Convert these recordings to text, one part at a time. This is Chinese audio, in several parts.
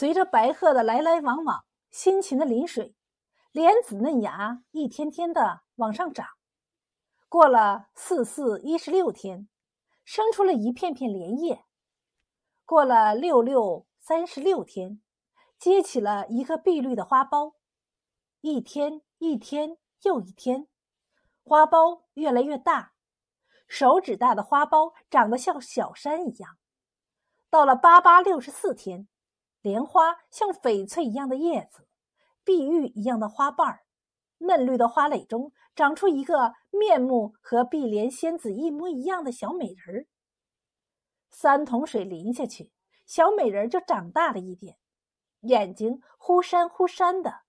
随着白鹤的来来往往，辛勤的淋水，莲子嫩芽一天天的往上长。过了四四一十六天，生出了一片片莲叶。过了六六三十六天，结起了一个碧绿的花苞。一天一天又一天，花苞越来越大，手指大的花苞长得像小山一样。到了八八六十四天。莲花像翡翠一样的叶子，碧玉一样的花瓣儿，嫩绿的花蕾中长出一个面目和碧莲仙子一模一样的小美人儿。三桶水淋下去，小美人儿就长大了一点，眼睛忽闪忽闪的；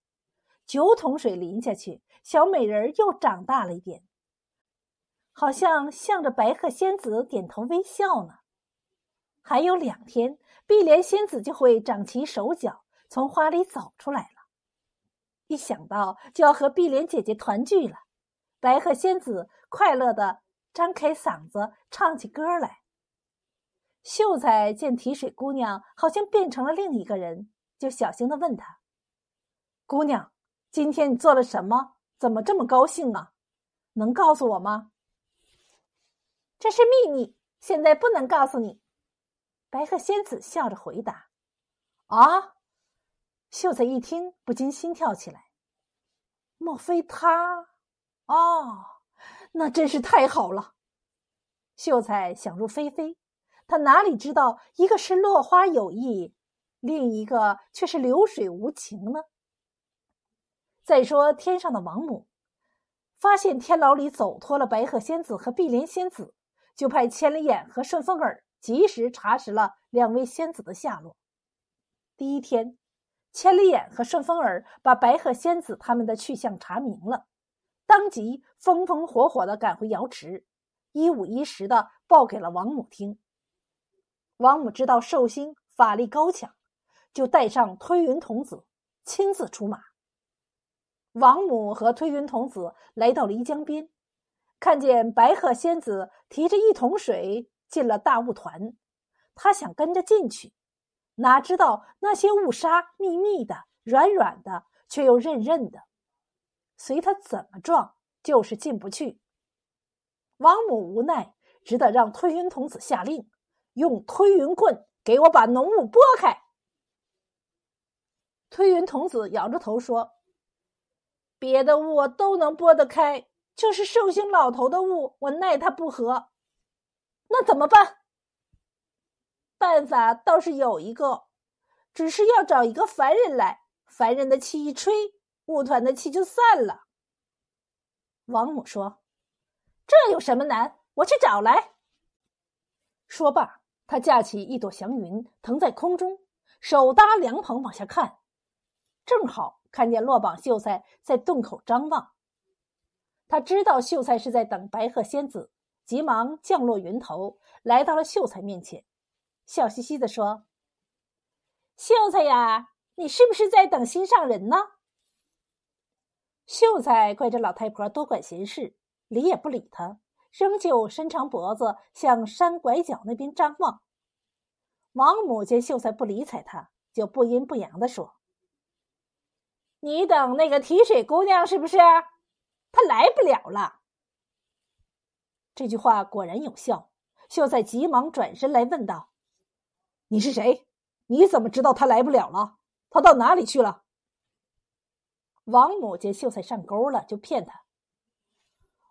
九桶水淋下去，小美人儿又长大了一点，好像向着白鹤仙子点头微笑呢。还有两天，碧莲仙子就会长齐手脚，从花里走出来了。一想到就要和碧莲姐姐团聚了，白鹤仙子快乐的张开嗓子唱起歌来。秀才见提水姑娘好像变成了另一个人，就小心的问她：“姑娘，今天你做了什么？怎么这么高兴啊？能告诉我吗？”“这是秘密，现在不能告诉你。”白鹤仙子笑着回答：“啊！”秀才一听，不禁心跳起来。莫非他？哦，那真是太好了！秀才想入非非，他哪里知道，一个是落花有意，另一个却是流水无情呢？再说天上的王母，发现天牢里走脱了白鹤仙子和碧莲仙子，就派千里眼和顺风耳。及时查实了两位仙子的下落。第一天，千里眼和顺风耳把白鹤仙子他们的去向查明了，当即风风火火的赶回瑶池，一五一十的报给了王母听。王母知道寿星法力高强，就带上推云童子亲自出马。王母和推云童子来到漓江边，看见白鹤仙子提着一桶水。进了大雾团，他想跟着进去，哪知道那些雾沙密密的、软软的，却又韧韧的，随他怎么撞就是进不去。王母无奈，只得让推云童子下令，用推云棍给我把浓雾拨开。推云童子摇着头说：“别的雾都能拨得开，就是寿星老头的雾，我奈他不何。”那怎么办？办法倒是有一个，只是要找一个凡人来，凡人的气一吹，雾团的气就散了。王母说：“这有什么难？我去找来。”说罢，他架起一朵祥云，腾在空中，手搭凉棚往下看，正好看见落榜秀才在洞口张望。他知道秀才是在等白鹤仙子。急忙降落云头，来到了秀才面前，笑嘻嘻的说：“秀才呀，你是不是在等心上人呢？”秀才怪这老太婆多管闲事，理也不理他，仍旧伸长脖子向山拐角那边张望。王母见秀才不理睬他，就不阴不阳的说：“你等那个提水姑娘是不是？她来不了了。”这句话果然有效，秀才急忙转身来问道：“你是谁？你怎么知道他来不了了？他到哪里去了？”王母见秀才上钩了，就骗他：“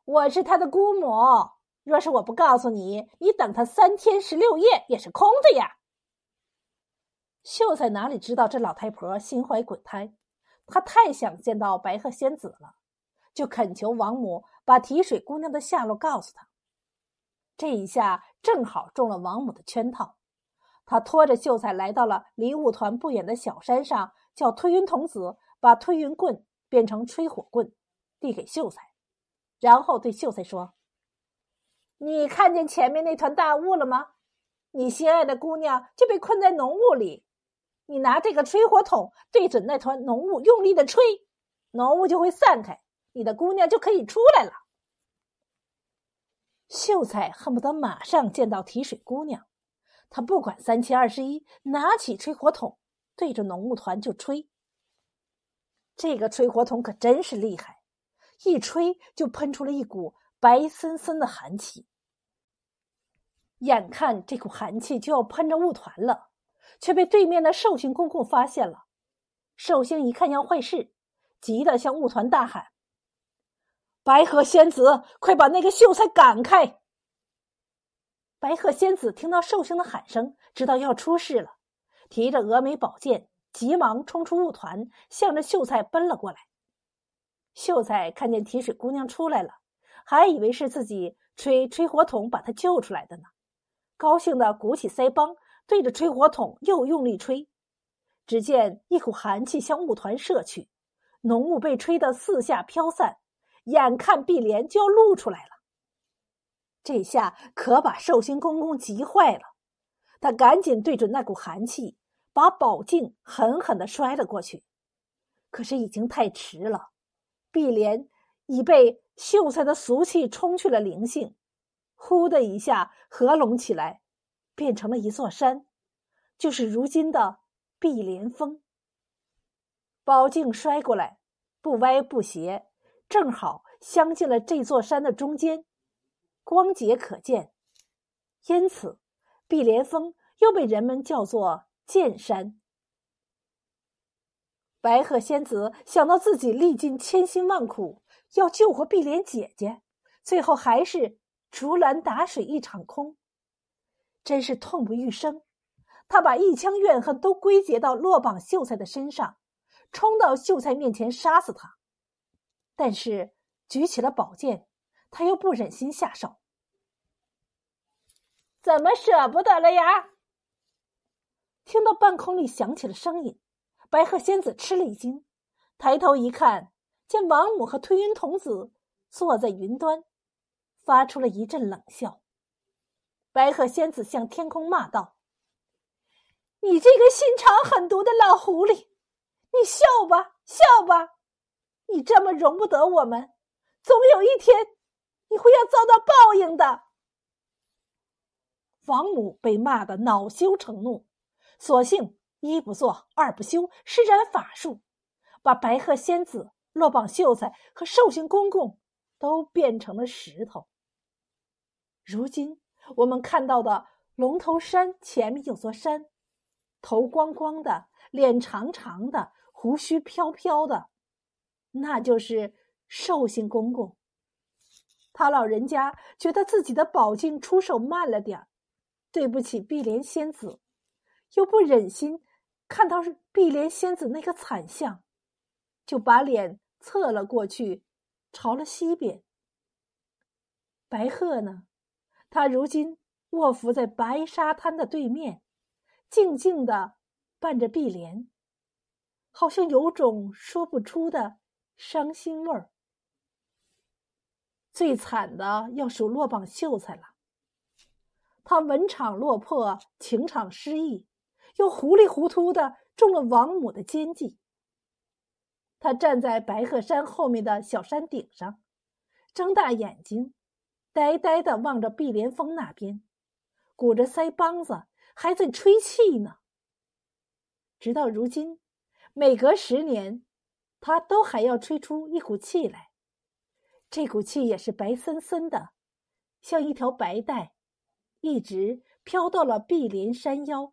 我是他的姑母。若是我不告诉你，你等他三天十六夜也是空的呀。”秀才哪里知道这老太婆心怀鬼胎，他太想见到白鹤仙子了，就恳求王母把提水姑娘的下落告诉他。这一下正好中了王母的圈套，他拖着秀才来到了离雾团不远的小山上，叫推云童子把推云棍变成吹火棍，递给秀才，然后对秀才说：“你看见前面那团大雾了吗？你心爱的姑娘就被困在浓雾里，你拿这个吹火筒对准那团浓雾，用力的吹，浓雾就会散开，你的姑娘就可以出来了。”秀才恨不得马上见到提水姑娘，他不管三七二十一，拿起吹火筒，对着浓雾团就吹。这个吹火筒可真是厉害，一吹就喷出了一股白森森的寒气。眼看这股寒气就要喷着雾团了，却被对面的寿星公公发现了。寿星一看要坏事，急得向雾团大喊：“白鹤仙子，快把那个秀才赶开！”白鹤仙子听到寿星的喊声，知道要出事了，提着峨眉宝剑，急忙冲出雾团，向着秀才奔了过来。秀才看见提水姑娘出来了，还以为是自己吹吹火筒把她救出来的呢，高兴的鼓起腮帮，对着吹火筒又用力吹。只见一股寒气向雾团射去，浓雾被吹得四下飘散，眼看碧莲就要露出来了。这下可把寿星公公急坏了，他赶紧对准那股寒气，把宝镜狠狠的摔了过去。可是已经太迟了，碧莲已被秀才的俗气冲去了灵性，呼的一下合拢起来，变成了一座山，就是如今的碧莲峰。宝镜摔过来，不歪不斜，正好镶进了这座山的中间。光洁可见，因此碧莲峰又被人们叫做剑山。白鹤仙子想到自己历尽千辛万苦要救活碧莲姐姐，最后还是竹篮打水一场空，真是痛不欲生。她把一腔怨恨都归结到落榜秀才的身上，冲到秀才面前杀死他。但是举起了宝剑。他又不忍心下手，怎么舍不得了呀？听到半空里响起了声音，白鹤仙子吃了一惊，抬头一看，见王母和推云童子坐在云端，发出了一阵冷笑。白鹤仙子向天空骂道：“你这个心肠狠毒的老狐狸，你笑吧，笑吧！你这么容不得我们，总有一天。”你会要遭到报应的。王母被骂得恼羞成怒，索性一不做二不休，施展法术，把白鹤仙子、落榜秀才和寿星公公都变成了石头。如今我们看到的龙头山前面有座山，头光光的，脸长长的，胡须飘飘的，那就是寿星公公。他老人家觉得自己的宝镜出手慢了点儿对不起碧莲仙子，又不忍心看到碧莲仙子那个惨相，就把脸侧了过去，朝了西边。白鹤呢？他如今卧伏在白沙滩的对面，静静的伴着碧莲，好像有种说不出的伤心味儿。最惨的要数落榜秀才了。他文场落魄，情场失意，又糊里糊涂的中了王母的奸计。他站在白鹤山后面的小山顶上，睁大眼睛，呆呆的望着碧莲峰那边，鼓着腮帮子，还在吹气呢。直到如今，每隔十年，他都还要吹出一股气来。这股气也是白森森的，像一条白带，一直飘到了碧林山腰。